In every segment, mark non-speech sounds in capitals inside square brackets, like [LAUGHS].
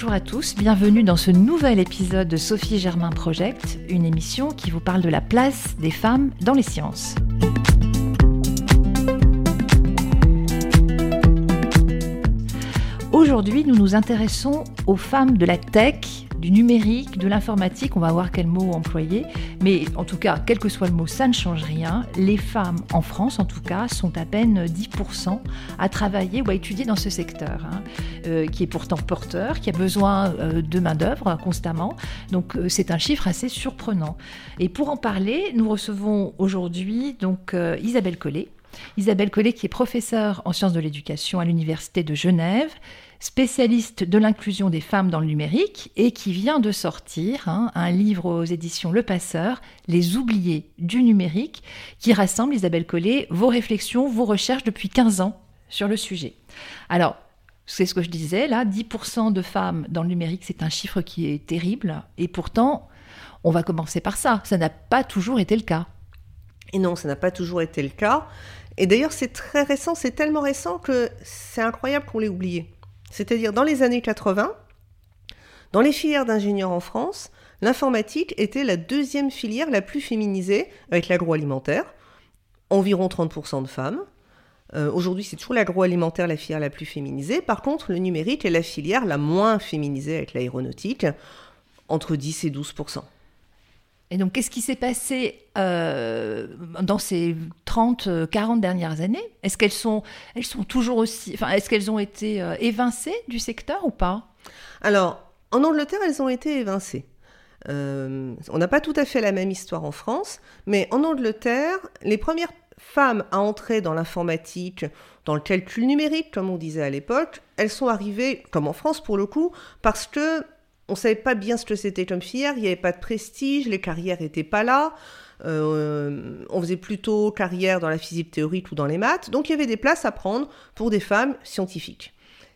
bonjour à tous, bienvenue dans ce nouvel épisode de Sophie Germain Project, une émission qui vous parle de la place des femmes dans les sciences. Aujourd'hui, nous nous intéressons aux femmes de la tech, du numérique, de l'informatique, on va voir quel mot employer, mais en tout cas, quel que soit le mot, ça ne change rien. Les femmes, en France en tout cas, sont à peine 10% à travailler ou à étudier dans ce secteur, hein, euh, qui est pourtant porteur, qui a besoin euh, de main-d'œuvre constamment. Donc euh, c'est un chiffre assez surprenant. Et pour en parler, nous recevons aujourd'hui donc Isabelle Collet. Isabelle Collet qui est professeure en sciences de l'éducation à l'Université de Genève, spécialiste de l'inclusion des femmes dans le numérique et qui vient de sortir hein, un livre aux éditions Le Passeur, Les oubliés du numérique, qui rassemble, Isabelle Collet, vos réflexions, vos recherches depuis 15 ans sur le sujet. Alors, c'est ce que je disais, là, 10% de femmes dans le numérique, c'est un chiffre qui est terrible, et pourtant, on va commencer par ça. Ça n'a pas toujours été le cas. Et non, ça n'a pas toujours été le cas. Et d'ailleurs, c'est très récent, c'est tellement récent que c'est incroyable qu'on l'ait oublié. C'est-à-dire dans les années 80, dans les filières d'ingénieurs en France, l'informatique était la deuxième filière la plus féminisée avec l'agroalimentaire, environ 30% de femmes. Euh, aujourd'hui, c'est toujours l'agroalimentaire la filière la plus féminisée. Par contre, le numérique est la filière la moins féminisée avec l'aéronautique, entre 10 et 12%. Et donc, qu'est-ce qui s'est passé euh, dans ces 30, 40 dernières années? Est-ce qu'elles sont, elles sont toujours aussi. Enfin, est-ce qu'elles ont été euh, évincées du secteur ou pas? Alors, en Angleterre, elles ont été évincées. Euh, on n'a pas tout à fait la même histoire en France, mais en Angleterre, les premières femmes à entrer dans l'informatique, dans le calcul numérique, comme on disait à l'époque, elles sont arrivées, comme en France pour le coup, parce que on savait pas bien ce que c'était comme filière, il n'y avait pas de prestige, les carrières n'étaient pas là. Euh, on faisait plutôt carrière dans la physique théorique ou dans les maths, donc il y avait des places à prendre pour des femmes scientifiques.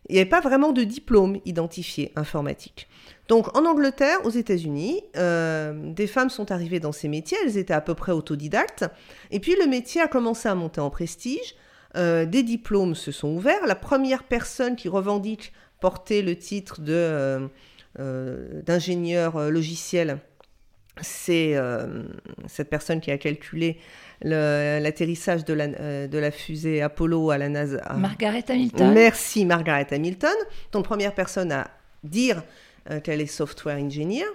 Il n'y avait pas vraiment de diplôme identifié informatique. Donc en Angleterre, aux États-Unis, euh, des femmes sont arrivées dans ces métiers, elles étaient à peu près autodidactes, et puis le métier a commencé à monter en prestige, euh, des diplômes se sont ouverts, la première personne qui revendique porter le titre de d'ingénieur euh, logiciel, c'est euh, cette personne qui a calculé l'atterrissage de, la, de la fusée Apollo à la NASA. Margaret Hamilton. Merci Margaret Hamilton, donc première personne à dire qu'elle est software engineer.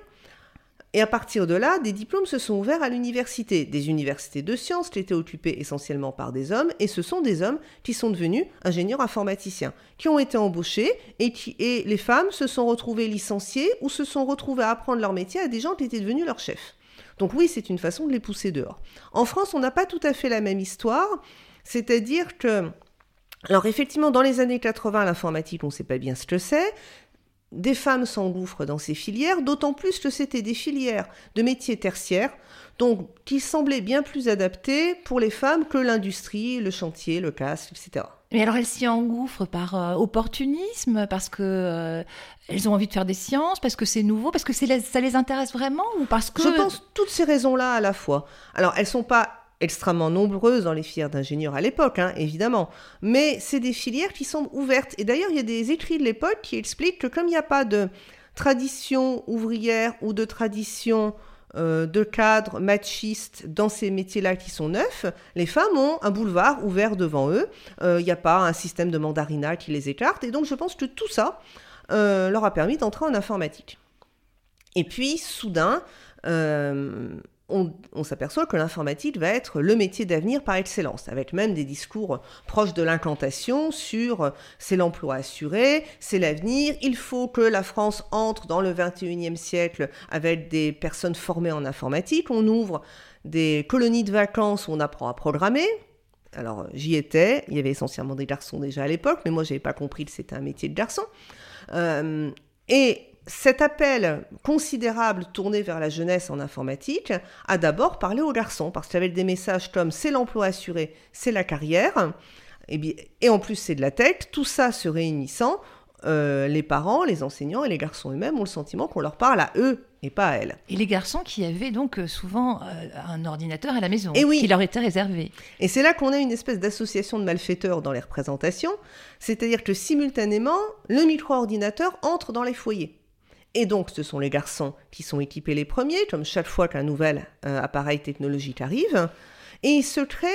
Et à partir de là, des diplômes se sont ouverts à l'université, des universités de sciences qui étaient occupées essentiellement par des hommes, et ce sont des hommes qui sont devenus ingénieurs informaticiens, qui ont été embauchés, et, qui, et les femmes se sont retrouvées licenciées ou se sont retrouvées à apprendre leur métier à des gens qui étaient devenus leurs chefs. Donc oui, c'est une façon de les pousser dehors. En France, on n'a pas tout à fait la même histoire, c'est-à-dire que alors effectivement, dans les années 80, l'informatique, on ne sait pas bien ce que c'est des femmes s'engouffrent dans ces filières, d'autant plus que c'était des filières de métiers tertiaires, donc qui semblaient bien plus adaptées pour les femmes que l'industrie, le chantier, le casque, etc. Mais alors elles s'y engouffrent par euh, opportunisme, parce que euh, elles ont envie de faire des sciences, parce que c'est nouveau, parce que ça les intéresse vraiment, ou parce que je pense toutes ces raisons-là à la fois. Alors elles sont pas extrêmement nombreuses dans les filières d'ingénieurs à l'époque, hein, évidemment. Mais c'est des filières qui sont ouvertes. Et d'ailleurs, il y a des écrits de l'époque qui expliquent que comme il n'y a pas de tradition ouvrière ou de tradition euh, de cadre machiste dans ces métiers-là qui sont neufs, les femmes ont un boulevard ouvert devant eux. Euh, il n'y a pas un système de mandarinat qui les écarte. Et donc, je pense que tout ça euh, leur a permis d'entrer en informatique. Et puis, soudain, on, s'aperçoit que l'informatique va être le métier d'avenir par excellence, avec même des discours proches de l'incantation sur euh, c'est l'emploi assuré, c'est l'avenir, il faut que la France entre dans le 21e siècle avec des personnes formées en informatique, on ouvre des colonies de vacances où on apprend à programmer. Alors j'y étais, il y avait essentiellement des garçons déjà à l'époque, mais moi j'avais pas compris que c'était un métier de garçon. Euh, et cet appel considérable tourné vers la jeunesse en informatique a d'abord parlé aux garçons, parce qu'il y avait des messages comme c'est l'emploi assuré, c'est la carrière, et, en plus c'est de la tech, tout ça se réunissant, euh, les parents, les enseignants et les garçons eux-mêmes ont le sentiment qu'on leur parle à eux et pas à elle. Et les garçons qui avaient donc euh, souvent euh, un ordinateur à la maison, Et oui. qui leur était réservé. Et c'est là qu'on a une espèce d'association de malfaiteurs dans les représentations, c'est-à-dire que simultanément, le micro-ordinateur entre dans les foyers. Et donc, ce sont les garçons qui sont équipés les premiers, comme chaque fois qu'un nouvel euh, appareil technologique arrive, et il se crée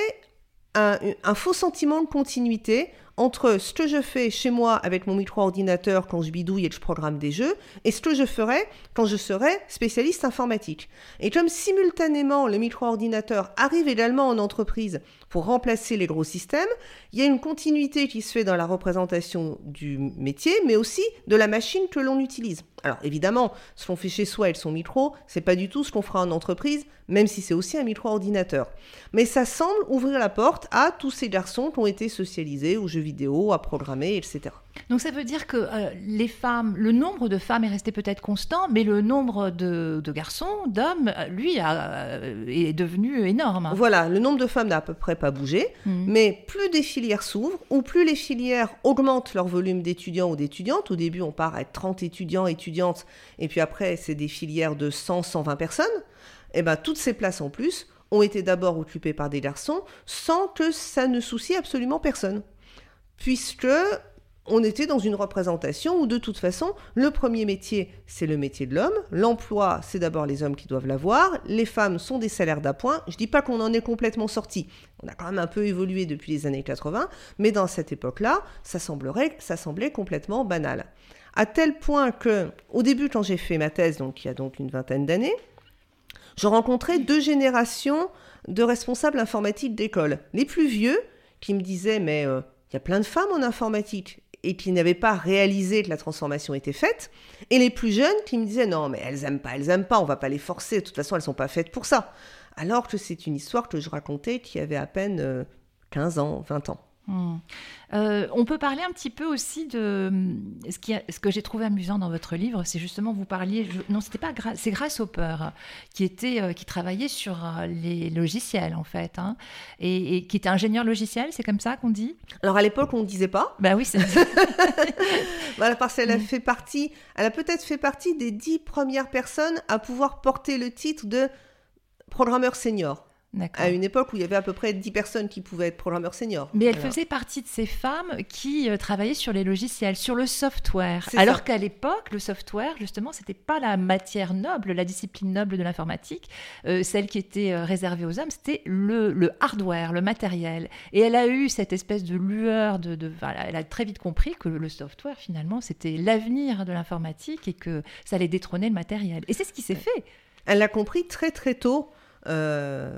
un, un faux sentiment de continuité entre ce que je fais chez moi avec mon micro-ordinateur quand je bidouille et que je programme des jeux, et ce que je ferais quand je serais spécialiste informatique. Et comme simultanément le micro-ordinateur arrive également en entreprise pour remplacer les gros systèmes, il y a une continuité qui se fait dans la représentation du métier, mais aussi de la machine que l'on utilise. Alors évidemment, ce qu'on fait chez soi avec son micro, c'est pas du tout ce qu'on fera en entreprise, même si c'est aussi un micro-ordinateur. Mais ça semble ouvrir la porte à tous ces garçons qui ont été socialisés aux jeux vidéo, à programmer, etc. Donc ça veut dire que euh, les femmes, le nombre de femmes est resté peut-être constant, mais le nombre de, de garçons, d'hommes, euh, lui, a, euh, est devenu énorme. Voilà, le nombre de femmes n'a à peu près pas bougé, Mhm. mais plus des filières s'ouvrent, ou plus les filières augmentent leur volume d'étudiants ou d'étudiantes. Au début, on part à 30 étudiants, étudiantes, et puis après, c'est des filières de 100, 120 personnes. Et ben, toutes ces places en plus ont été d'abord occupées par des garçons, sans que ça ne soucie absolument personne. Puisque on était dans une représentation où de toute façon, le premier métier, c'est le métier de l'homme. L'emploi, c'est d'abord les hommes qui doivent l'avoir. Les femmes sont des salaires d'appoint. Je dis pas qu'on en est complètement sorti. On a quand même un peu évolué depuis les années 80, mais dans cette époque-là, ça semblerait, ça semblait complètement banal. À tel point que, au début, quand j'ai fait ma thèse, donc il y a donc une vingtaine d'années, je rencontrais deux générations de responsables informatiques d'école. Les plus vieux, qui me disaient, mais euh, il y a plein de femmes en informatique et qui n'avaient pas réalisé que la transformation était faite, et les plus jeunes qui me disaient non mais elles aiment pas, elles aiment pas, on va pas les forcer, de toute façon elles sont pas faites pour ça. Alors que c'est une histoire que je racontais qui avait à peine euh, 15 ans, 20 ans. Euh, on peut parler un petit peu aussi de ce, qui a- ce que j'ai trouvé amusant dans votre livre, c'est justement vous parliez. je- non, c'était pas Gra- c'est Grasshopper qui était euh, qui travaillait sur euh, les logiciels en fait, hein, et, et qui était ingénieur logiciel, c'est comme ça qu'on dit? Alors à l'époque on ne disait pas, Bah oui, c'est [LAUGHS] voilà, parce qu'elle a Mm. fait partie, elle a peut-être fait partie des dix premières personnes à pouvoir porter le titre de programmeur senior. À une époque où il y avait à peu près 10 personnes qui pouvaient être programmeurs seniors. Mais elle faisait partie de ces femmes qui euh, travaillaient sur les logiciels, sur le software. Alors qu'à l'époque, le software, justement, c'était pas la matière noble, la discipline noble de l'informatique. Euh, celle qui était euh, réservée aux hommes, c'était le, le hardware, le matériel. Et elle a eu cette espèce de lueur de, de- voilà, elle a très vite compris que le software, finalement, c'était l'avenir de l'informatique et que ça allait détrôner le matériel. Et c'est ce qui s'est fait. Elle l'a compris très très tôt euh,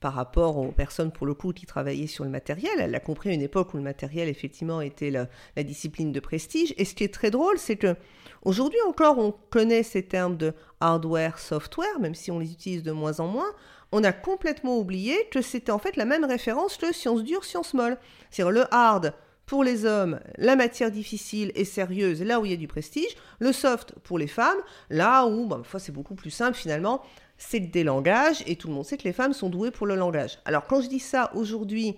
par rapport aux personnes pour le coup qui travaillaient sur le matériel. Elle l'a compris à une époque où le matériel effectivement était la, discipline de prestige. Et ce qui est très drôle, c'est que aujourd'hui encore on connaît ces termes de hardware, software, même si on les utilise de moins en moins. On a complètement oublié que c'était en fait la même référence que science dure, science molle. C'est-à-dire le hard pour les hommes, la matière difficile et sérieuse, là où il y a du prestige. Le soft pour les femmes, là où, c'est beaucoup plus simple finalement, c'est des langages et tout le monde sait que les femmes sont douées pour le langage. Alors quand je dis ça aujourd'hui,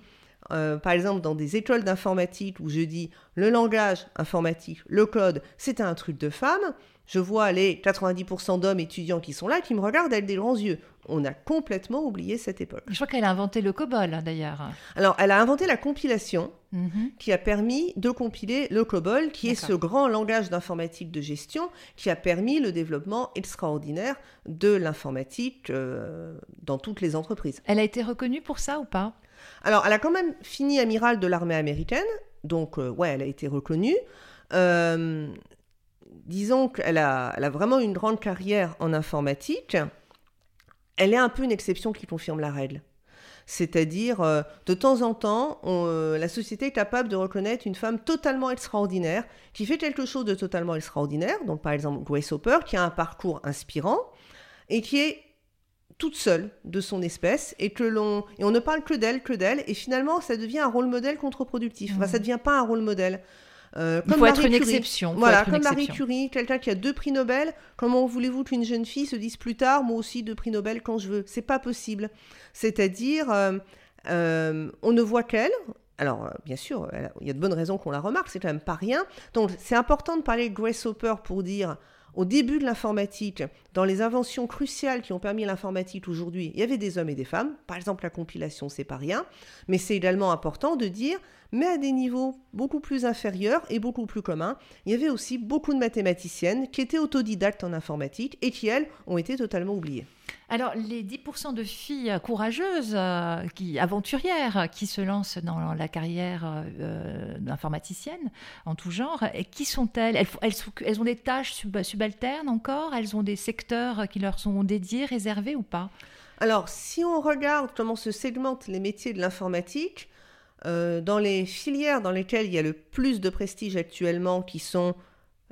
euh, par exemple dans des écoles d'informatique où je dis le langage informatique, le code, c'est un truc de femmes, je vois les 90% d'hommes étudiants qui sont là qui me regardent avec des grands yeux. On a complètement oublié cette époque. Je crois qu'elle a inventé le COBOL, hein, d'ailleurs. Alors elle a inventé la compilation Mhm. qui a permis de compiler le COBOL, qui est ce grand langage d'informatique de gestion qui a permis le développement extraordinaire de l'informatique euh, dans toutes les entreprises. Elle a été reconnue pour ça ou pas? Alors, elle a quand même fini amiral de l'armée américaine, donc euh, ouais, elle a été reconnue. Euh, disons qu'elle a, elle a vraiment une grande carrière en informatique. Elle est un peu une exception qui confirme la règle. C'est-à-dire, euh, de temps en temps, on, euh, la société est capable de reconnaître une femme totalement extraordinaire, qui fait quelque chose de totalement extraordinaire, donc par exemple Grace Hopper, qui a un parcours inspirant, et qui est toute seule de son espèce, et que l'on et on ne parle que d'elle, que d'elle, et finalement ça devient un rôle modèle contre-productif. Enfin, ça devient pas un rôle modèle. Euh, Il comme faut être Marie une Curie. exception. faut Voilà, être comme Marie exception. Curie, quelqu'un qui a deux prix Nobel, comment voulez-vous qu'une jeune fille se dise plus tard, moi aussi deux prix Nobel quand je veux? C'est pas possible. C'est-à-dire, euh, euh, on ne voit qu'elle. Alors, bien sûr, il y a de bonnes raisons qu'on la remarque, c'est quand même pas rien. Donc, c'est important de parler de Grace Hopper pour dire, au début de l'informatique, dans les inventions cruciales qui ont permis l'informatique aujourd'hui, il y avait des hommes et des femmes. Par exemple, la compilation, c'est pas rien. Mais c'est également important de dire, mais à des niveaux beaucoup plus inférieurs et beaucoup plus communs, il y avait aussi beaucoup de mathématiciennes qui étaient autodidactes en informatique et qui, elles, ont été totalement oubliées. Alors, les 10% de filles courageuses, euh, qui, aventurières, qui se lancent dans la carrière euh, d'informaticienne en tout genre, qui sont-elles elles, elles, ont des tâches subalternes encore? Elles ont des secteurs qui leur sont dédiés, réservés ou pas? Alors, si on regarde comment se segmentent les métiers de l'informatique, euh, dans les filières dans lesquelles il y a le plus de prestige actuellement, qui sont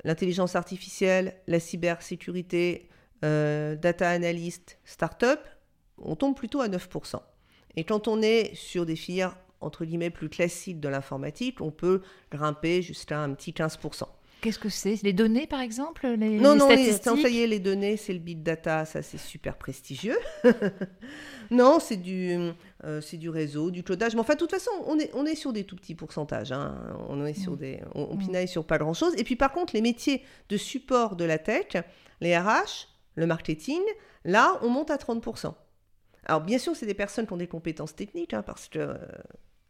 l'intelligence artificielle, la cybersécurité, euh, data analyst, startup, on tombe plutôt à 9%. Et quand on est sur des filières entre guillemets plus classiques de l'informatique, on peut grimper jusqu'à un petit 15%. Qu'est-ce que c'est? Les données, par exemple? Les, Non, non, statistiques? ça y est, les données, c'est le big data, ça c'est super prestigieux. [LAUGHS] non, c'est du, euh, c'est du réseau, du codage. Mais enfin, de toute façon, on est, on est sur des tout petits pourcentages. Hein. On, est sur mm. des, on, mm. pinaille sur pas grand-chose. Et puis par contre, les métiers de support de la tech, les RH, le marketing, là, on monte à 30%. Alors bien sûr, c'est des personnes qui ont des compétences techniques, hein, parce qu'elles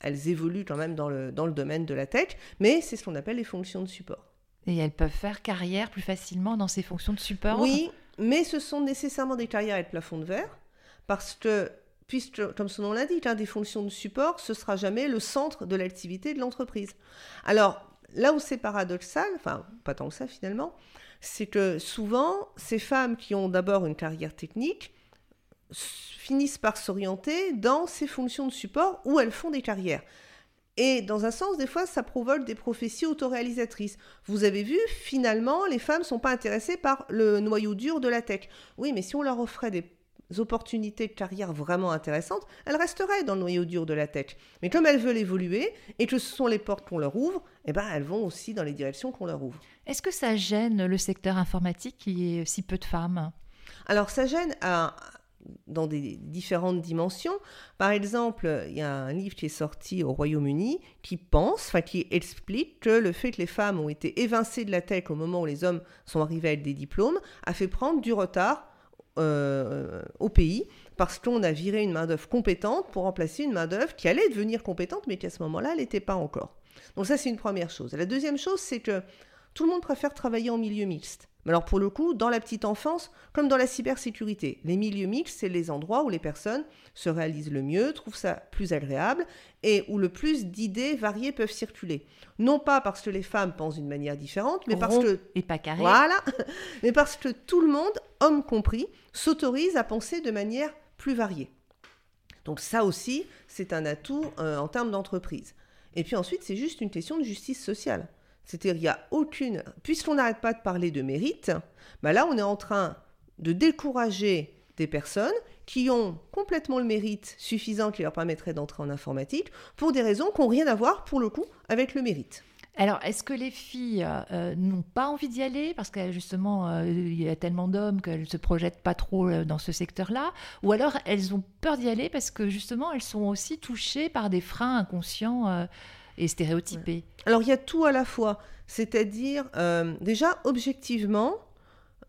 euh, évoluent quand même dans le, dans le domaine de la tech, mais c'est ce qu'on appelle les fonctions de support. Et elles peuvent faire carrière plus facilement dans ces fonctions de support? Oui, mais ce sont nécessairement des carrières avec plafond de verre, parce que, puisque, comme son nom l'indique, hein, des fonctions de support, ce sera jamais le centre de l'activité de l'entreprise. Alors, là où c'est paradoxal, enfin, pas tant que ça finalement, c'est que souvent, ces femmes qui ont d'abord une carrière technique finissent par s'orienter dans ces fonctions de support où elles font des carrières. Et dans un sens, des fois, ça provoque des prophéties autoréalisatrices. Vous avez vu, finalement, les femmes ne sont pas intéressées par le noyau dur de la tech. Oui, mais si on leur offrait des opportunités de carrière vraiment intéressantes, elles resteraient dans le noyau dur de la tech. Mais comme elles veulent évoluer et que ce sont les portes qu'on leur ouvre, eh ben, elles vont aussi dans les directions qu'on leur ouvre. Est-ce que ça gêne le secteur informatique qui est si peu de femmes? Alors ça gêne dans des différentes dimensions. Par exemple, il y a un livre qui est sorti au Royaume-Uni qui pense, enfin qui explique que le fait que les femmes ont été évincées de la tech au moment où les hommes sont arrivés avec des diplômes a fait prendre du retard euh, au pays parce qu'on a viré une main-d'œuvre compétente pour remplacer une main-d'œuvre qui allait devenir compétente mais qui à ce moment-là, n'était pas encore. Donc ça, c'est une première chose. La deuxième chose, c'est que tout le monde préfère travailler en milieu mixte. Mais alors pour le coup, dans la petite enfance, comme dans la cybersécurité, les milieux mixtes, c'est les endroits où les personnes se réalisent le mieux, trouvent ça plus agréable et où le plus d'idées variées peuvent circuler. Non pas parce que les femmes pensent d'une manière différente, mais parce que et pas carré. Voilà, [LAUGHS] mais parce que tout le monde, homme compris, s'autorise à penser de manière plus variée. Donc ça aussi, c'est un atout euh, en termes d'entreprise. Et puis ensuite, c'est juste une question de justice sociale. C'est-à-dire, il n'y a aucune. Puisqu'on n'arrête pas de parler de mérite, bah là, on est en train de décourager des personnes qui ont complètement le mérite suffisant qui leur permettrait d'entrer en informatique pour des raisons qui n'ont rien à voir, pour le coup, avec le mérite. Alors, est-ce que les filles euh, n'ont pas envie d'y aller parce que justement, euh, il y a tellement d'hommes qu'elles ne se projettent pas trop euh, dans ce secteur-là? Ou alors elles ont peur d'y aller parce que justement, elles sont aussi touchées par des freins inconscients et Alors, il y a tout à la fois. C'est-à-dire, déjà, objectivement,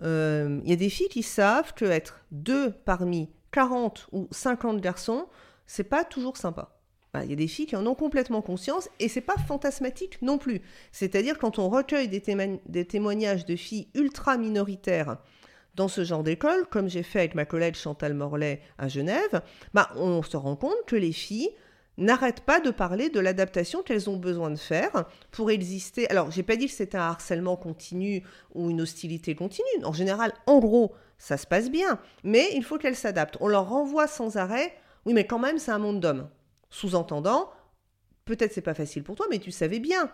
il y a des filles qui savent qu'être deux parmi 40 ou 50 garçons, c'est pas toujours sympa. Il y a des filles qui en ont complètement conscience et c'est pas fantasmatique non plus. C'est-à-dire quand on recueille des, des, témoignages de filles ultra minoritaires dans ce genre d'école, comme j'ai fait avec ma collègue Chantal Morlaix à Genève, bah, on se rend compte que les filles n'arrêtent pas de parler de l'adaptation qu'elles ont besoin de faire pour exister. Alors, j'ai pas dit que c'était un harcèlement continu ou une hostilité continue. En général, en gros, ça se passe bien, mais il faut qu'elles s'adaptent. On leur renvoie sans arrêt. Oui, mais quand même, c'est un monde d'hommes. Sous-entendant, peut-être c'est pas facile pour toi, mais tu savais bien.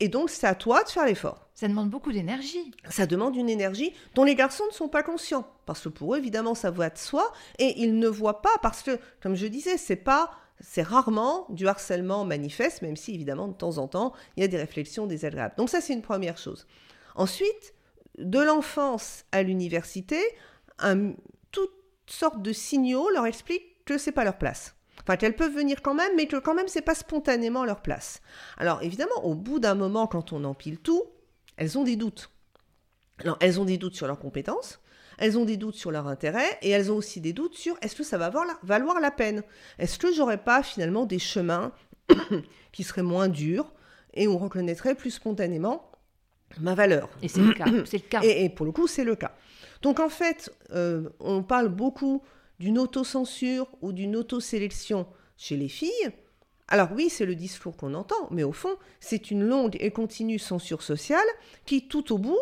Et donc, c'est à toi de faire l'effort. Ça demande beaucoup d'énergie. Ça demande une énergie dont les garçons ne sont pas conscients. Parce que pour eux, évidemment, ça va de soi. Et ils ne voient pas parce que, comme je disais, c'est pas, c'est rarement du harcèlement manifeste, même si, évidemment, de temps en temps, il y a des réflexions désagréables. Donc, ça, c'est une première chose. Ensuite, de l'enfance à l'université, toutes sortes de signaux leur expliquent que c'est pas leur place. Enfin, qu'elles peuvent venir quand même, mais que quand même, c'est pas spontanément leur place. Alors, évidemment, au bout d'un moment, quand on empile tout, elles ont des doutes. Alors, elles ont des doutes sur leurs compétences, elles ont des doutes sur leur intérêt et elles ont aussi des doutes sur est-ce que ça va valoir la peine Est-ce que j'aurais pas finalement des chemins [COUGHS] qui seraient moins durs et on reconnaîtrait plus spontanément ma valeur Et c'est le cas. [COUGHS] C'est le cas. Et, pour le coup, c'est le cas. Donc en fait, euh, on parle beaucoup d'une autocensure ou d'une autosélection chez les filles. Alors oui, c'est le discours qu'on entend, mais au fond, c'est une longue et continue censure sociale qui, tout au bout,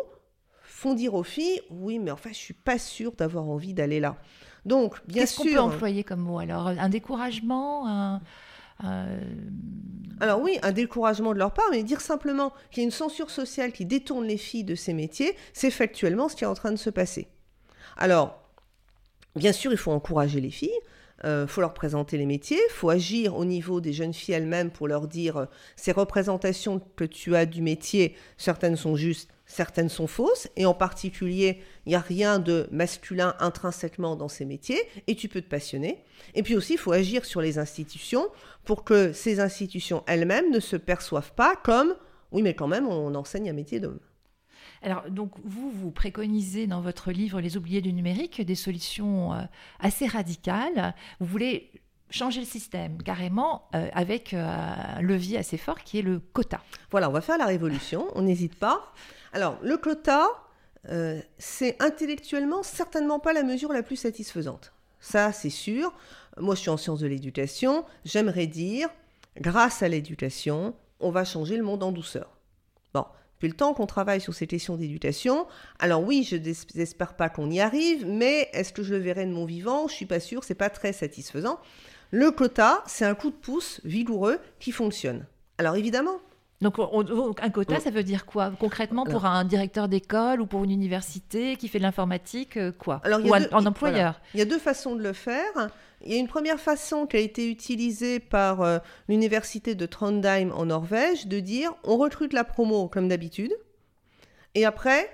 font dire aux filles oui, mais enfin, je suis pas sûre d'avoir envie d'aller là. Donc, bien sûr. Qu'est-ce qu'on peut employer comme mot alors? Un découragement Alors oui, un découragement de leur part, mais dire simplement qu'il y a une censure sociale qui détourne les filles de ces métiers, c'est factuellement ce qui est en train de se passer. Alors, bien sûr, il faut encourager les filles. Il euh, faut leur présenter les métiers, il faut agir au niveau des jeunes filles elles-mêmes pour leur dire euh, ces représentations que tu as du métier, certaines sont justes, certaines sont fausses, et en particulier, il n'y a rien de masculin intrinsèquement dans ces métiers, et tu peux te passionner. Et puis aussi, il faut agir sur les institutions pour que ces institutions elles-mêmes ne se perçoivent pas comme, oui, mais quand même, on enseigne un métier d'homme. Alors, donc, vous, vous préconisez dans votre livre Les oubliés du numérique des solutions euh, assez radicales. Vous voulez changer le système carrément euh, avec euh, un levier assez fort qui est le quota. Voilà, on va faire la révolution, on n'hésite pas. Alors, le quota, c'est intellectuellement certainement pas la mesure la plus satisfaisante. Ça, c'est sûr. Moi, je suis en sciences de l'éducation. J'aimerais dire, grâce à l'éducation, on va changer le monde en douceur. Bon, depuis le temps qu'on travaille sur ces questions d'éducation, alors oui, je n'espère pas qu'on y arrive, mais est-ce que je le verrai de mon vivant? Je suis pas sûre, c'est pas très satisfaisant. Le quota, c'est un coup de pouce vigoureux qui fonctionne. Alors évidemment, donc, un quota, ça veut dire quoi? Concrètement pour un directeur d'école ou pour une université qui fait de l'informatique, euh, quoi? Alors, Ou un, employeur. Il y a deux façons de le faire. Il y a une première façon qui a été utilisée par euh, l'université de Trondheim en Norvège de dire on recrute la promo comme d'habitude. Et après,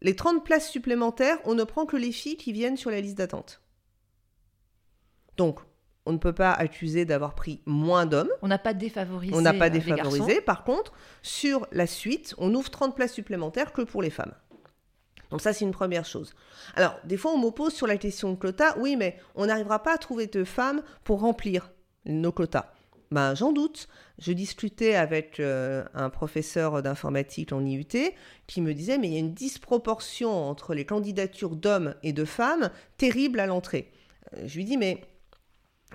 les 30 places supplémentaires, on ne prend que les filles qui viennent sur la liste d'attente. Donc, on ne peut pas accuser d'avoir pris moins d'hommes. On n'a pas défavorisé. On n'a pas euh, défavorisé. Par contre, sur la suite, on ouvre 30 places supplémentaires que pour les femmes. Donc ça, c'est une première chose. Alors, des fois, on m'oppose sur la question de quotas. Oui, mais on n'arrivera pas à trouver de femmes pour remplir nos quotas. Ben, j'en doute. Je discutais avec euh, un professeur d'informatique en IUT qui me disait, mais il y a une disproportion entre les candidatures d'hommes et de femmes terrible à l'entrée. Euh, je lui dis, mais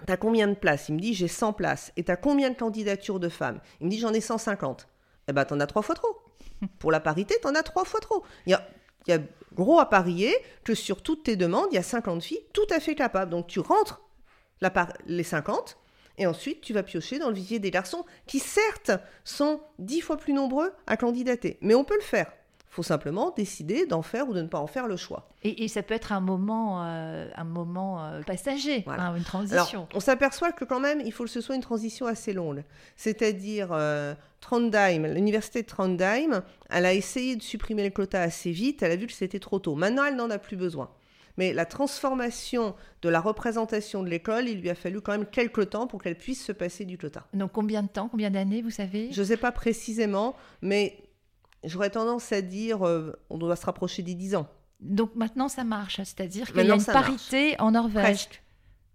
T'as combien de places Il me dit j'ai 100 places. Et t'as combien de candidatures de femmes Il me dit j'en ai 150. Eh ben t'en as trois fois trop. [LAUGHS] Pour la parité, t'en as trois fois trop. Il y a, gros à parier que sur toutes tes demandes, il y a 50 filles tout à fait capables. Donc tu rentres la les 50 et ensuite tu vas piocher dans le visier des garçons qui certes sont dix fois plus nombreux à candidater. Mais on peut le faire faut simplement décider d'en faire ou de ne pas en faire le choix. Et, ça peut être un moment, euh, un moment euh, passager, hein, une transition. on s'aperçoit que quand même, il faut que ce soit une transition assez longue. C'est-à-dire, euh, Trondheim, l'université de Trondheim, elle a essayé de supprimer le quota assez vite, elle a vu que c'était trop tôt. Maintenant, elle n'en a plus besoin. Mais la transformation de la représentation de l'école, il lui a fallu quand même quelques temps pour qu'elle puisse se passer du quota. Donc combien de temps, combien d'années, vous savez? Je ne sais pas précisément, mais J'aurais tendance à dire, euh, on doit se rapprocher des 10 ans. Donc maintenant, ça marche, c'est-à-dire qu'il y a une parité en Norvège.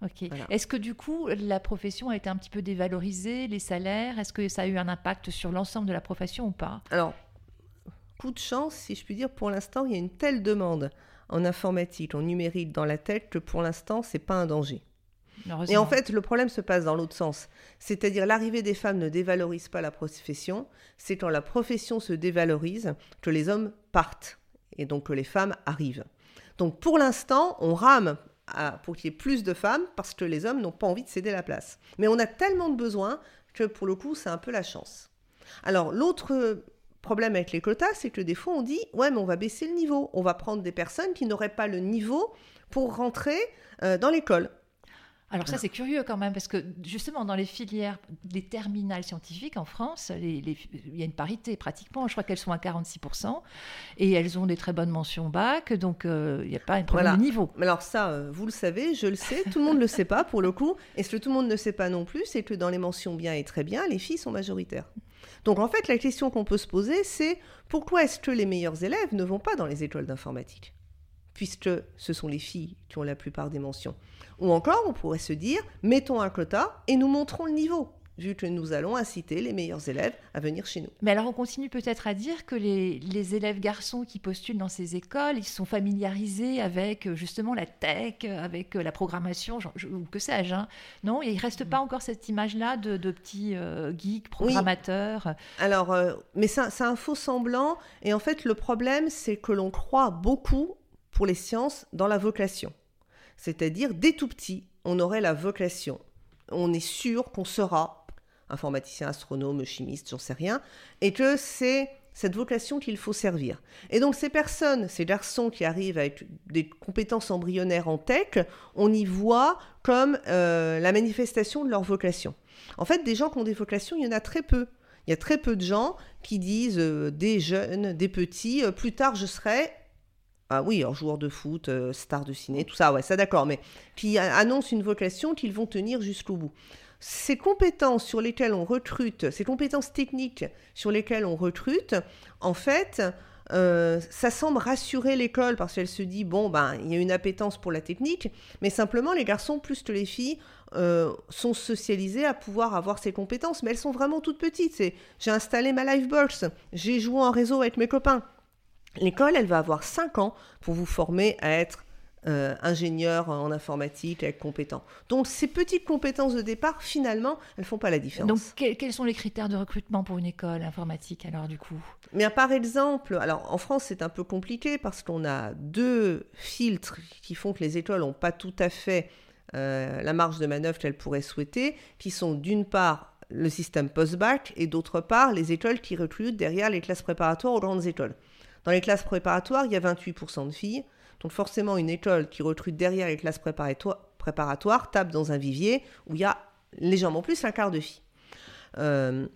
Ok. Est-ce que du coup, la profession a été un petit peu dévalorisée, les salaires? Est-ce que ça a eu un impact sur l'ensemble de la profession ou pas? Alors, coup de chance, si je puis dire, pour l'instant, il y a une telle demande en informatique, en numérique, dans la tête que pour l'instant, c'est pas un danger. Et en fait, le problème se passe dans l'autre sens. C'est-à-dire l'arrivée des femmes ne dévalorise pas la profession, c'est quand la profession se dévalorise que les hommes partent et donc que les femmes arrivent. Donc pour l'instant, on rame pour qu'il y ait plus de femmes parce que les hommes n'ont pas envie de céder la place. Mais on a tellement de besoins que pour le coup, c'est un peu la chance. Alors l'autre problème avec les quotas, c'est que des fois on dit ouais mais on va baisser le niveau, on va prendre des personnes qui n'auraient pas le niveau pour rentrer euh, dans l'école. Alors ça, c'est curieux quand même, parce que justement, dans les filières des terminales scientifiques en France, il y a une parité pratiquement. Je crois qu'elles sont à 46%, et elles ont des très bonnes mentions bac, donc euh, il n'y a pas un problème de niveau. Mais alors ça, euh, vous le savez, je le sais, tout le monde ne le sait pas pour le coup, et ce que tout le monde ne sait pas non plus, c'est que dans les mentions bien et très bien, les filles sont majoritaires. Donc en fait, la question qu'on peut se poser, c'est pourquoi est-ce que les meilleurs élèves ne vont pas dans les écoles d'informatique? Puisque ce sont les filles qui ont la plupart des mentions. Ou encore, on pourrait se dire, mettons un quota et nous montrons le niveau vu que nous allons inciter les meilleurs élèves à venir chez nous. Mais alors on continue peut-être à dire que les, élèves garçons qui postulent dans ces écoles, ils sont familiarisés avec euh, justement la tech, avec euh, la programmation, ou que sais-je. Hein. Non, il ne reste pas encore cette image-là de, petits euh, geeks, programmateurs. Alors, mais c'est un faux semblant. Et en fait, le problème, c'est que l'on croit beaucoup pour les sciences dans la vocation. C'est-à-dire, dès tout petit, on aurait la vocation. On est sûr qu'on sera informaticien, astronome, chimiste, j'en sais rien, et que c'est cette vocation qu'il faut servir. Et donc ces personnes, ces garçons qui arrivent avec des compétences embryonnaires en tech, on y voit comme euh, la manifestation de leur vocation. En fait, des gens qui ont des vocations, il y en a très peu. Il y a très peu de gens qui disent, euh, des jeunes, des petits, euh, plus tard je serai ah oui, alors joueur de foot, star de ciné, tout ça, ouais, ça d'accord, mais qui annoncent une vocation qu'ils vont tenir jusqu'au bout ces compétences sur lesquelles on recrute, ces compétences techniques sur lesquelles on recrute, en fait, euh, ça semble rassurer l'école parce qu'elle se dit bon ben il y a une appétence pour la technique, mais simplement les garçons plus que les filles euh, sont socialisés à pouvoir avoir ces compétences, mais elles sont vraiment toutes petites. J'ai installé ma Livebox, j'ai joué en réseau avec mes copains. L'école, elle va avoir 5 ans pour vous former à être euh, ingénieur en informatique avec compétent. Donc ces petites compétences de départ, finalement, elles ne font pas la différence. Donc quels sont les critères de recrutement pour une école informatique alors du coup? Mais par exemple, alors en France c'est un peu compliqué parce qu'on a deux filtres qui font que les écoles n'ont pas tout à fait euh, la marge de manœuvre qu'elles pourraient souhaiter, qui sont d'une part le système post-bac et d'autre part les écoles qui recrutent derrière les classes préparatoires aux grandes écoles. Dans les classes préparatoires, il y a 28% de filles. Donc forcément, une école qui recrute derrière les classes préparatoires, tape dans un vivier où il y a légèrement plus un quart de filles. Euh,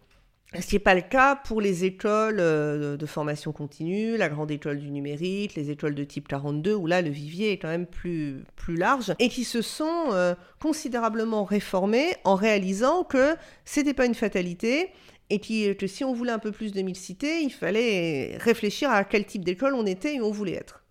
ce qui n'est pas le cas pour les écoles euh, de formation continue, la grande école du numérique, les écoles de type 42, où là le vivier est quand même plus, plus large, et qui se sont euh, considérablement réformées en réalisant que ce n'était pas une fatalité, et que si on voulait un peu plus de mixité, il fallait réfléchir à quel type d'école on était et où on voulait être.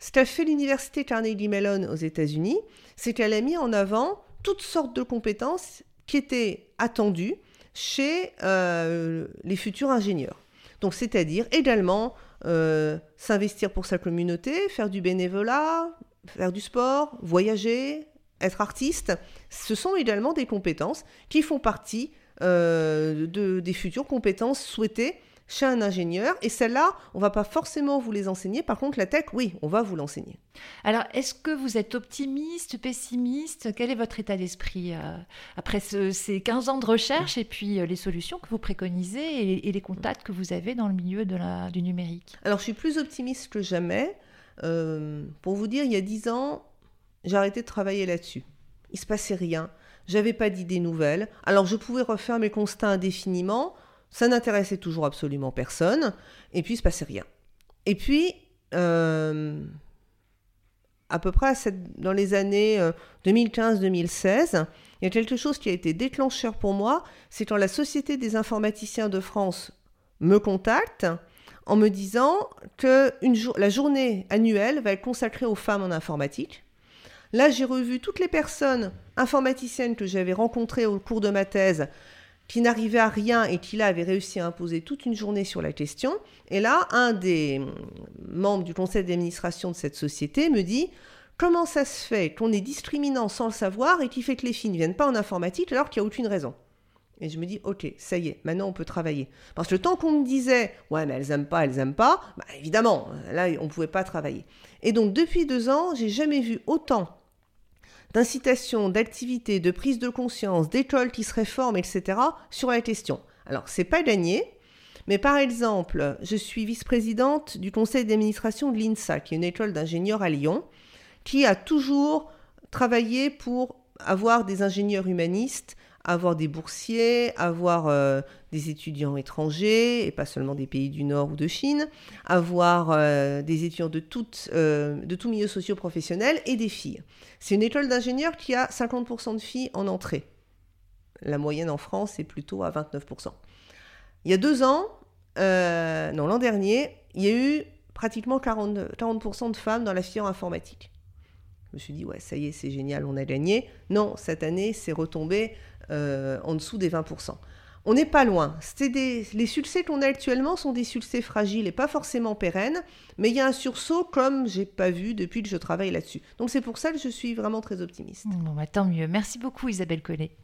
Ce qu'a fait l'université Carnegie Mellon aux États-Unis, c'est qu'elle a mis en avant toutes sortes de compétences qui étaient attendues chez euh, les futurs ingénieurs. Donc, c'est-à-dire également euh, s'investir pour sa communauté, faire du bénévolat, faire du sport, voyager, être artiste. Ce sont également des compétences qui font partie euh, de, des futures compétences souhaitées chez un ingénieur. Et celles-là, on va pas forcément vous les enseigner. Par contre, la tech, oui, on va vous l'enseigner. Alors, est-ce que vous êtes optimiste, pessimiste? Quel est votre état d'esprit euh, après ces 15 ans de recherche et puis euh, les solutions que vous préconisez et, les contacts que vous avez dans le milieu de la, du numérique? Alors, je suis plus optimiste que jamais. Euh, pour vous dire, il y a 10 ans, j'ai arrêté de travailler là-dessus. Il se passait rien. J'avais pas d'idées nouvelles. Alors, je pouvais refaire mes constats indéfiniment. Ça n'intéressait toujours absolument personne. Et puis, il se passait rien. Et puis, euh, à peu près dans les années 2015-2016, euh, il y a quelque chose qui a été déclencheur pour moi. C'est quand la Société des informaticiens de France me contacte en me disant que la journée annuelle va être consacrée aux femmes en informatique. Là, j'ai revu toutes les personnes informaticiennes que j'avais rencontrées au cours de ma thèse qui n'arrivait à rien et qui là avait réussi à imposer toute une journée sur la question. Et là, un des membres du conseil d'administration de cette société me dit Comment ça se fait qu'on est discriminant sans le savoir et qui fait que les filles ne viennent pas en informatique alors qu'il n'y a aucune raison? Et je me dis, ok, ça y est, maintenant on peut travailler. Parce que le temps qu'on me disait, ouais, mais elles aiment pas, elles aiment pas, bah, évidemment, là, on ne pouvait pas travailler. Et donc, depuis deux ans, j'ai jamais vu autant d'incitation, d'activité, de prise de conscience, d'écoles qui se réforment, etc., sur la question. Alors, c'est pas gagné, mais par exemple, je suis vice-présidente du conseil d'administration de l'INSA, qui est une école d'ingénieurs à Lyon, qui a toujours travaillé pour avoir des ingénieurs humanistes, avoir des boursiers, avoir euh, des étudiants étrangers, et pas seulement des pays du Nord ou de Chine, avoir euh, des étudiants de, toutes, euh, tout milieu socio-professionnel et des filles. C'est une école d'ingénieurs qui a 50% de filles en entrée. La moyenne en France est plutôt à 29%. Il y a deux ans, non, l'an dernier, il y a eu pratiquement 40, 40% de femmes dans la filière informatique. Je me suis dit, ouais, ça y est, c'est génial, on a gagné. Non, cette année, c'est retombé euh, en dessous des 20%. On n'est pas loin. Des... Les succès qu'on a actuellement sont des succès fragiles et pas forcément pérennes, mais il y a un sursaut comme j'ai pas vu depuis que je travaille là-dessus. Donc c'est pour ça que je suis vraiment très optimiste. Bon, bah, tant mieux. Merci beaucoup Isabelle Collet.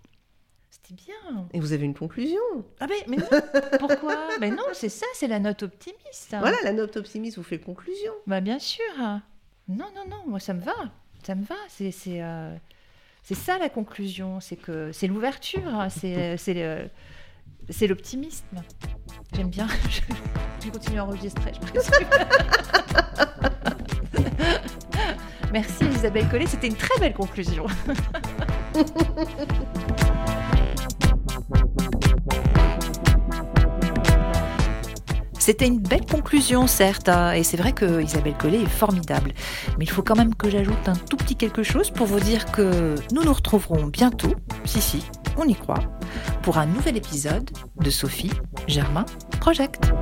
C'était bien. Et vous avez une conclusion? Ah mais, mais non, [LAUGHS] pourquoi? Mais non, c'est ça, c'est la note optimiste. Voilà, la note optimiste vous fait conclusion. Bah bien sûr. Non, non, non, moi ça me va. Ça me va. C'est c'est euh, ça la conclusion. C'est l'ouverture. Hein. C'est c'est l'optimisme. J'aime bien. [LAUGHS] Je vais continuer à enregistrer, je [LAUGHS] Merci Isabelle Collet, c'était une très belle conclusion. [LAUGHS] C'était une belle conclusion, certes, hein, et c'est vrai que Isabelle Collet est formidable. Mais il faut quand même que j'ajoute un tout petit quelque chose pour vous dire que nous nous retrouverons bientôt, si si, on y croit, pour un nouvel épisode de Sophie Germain Project.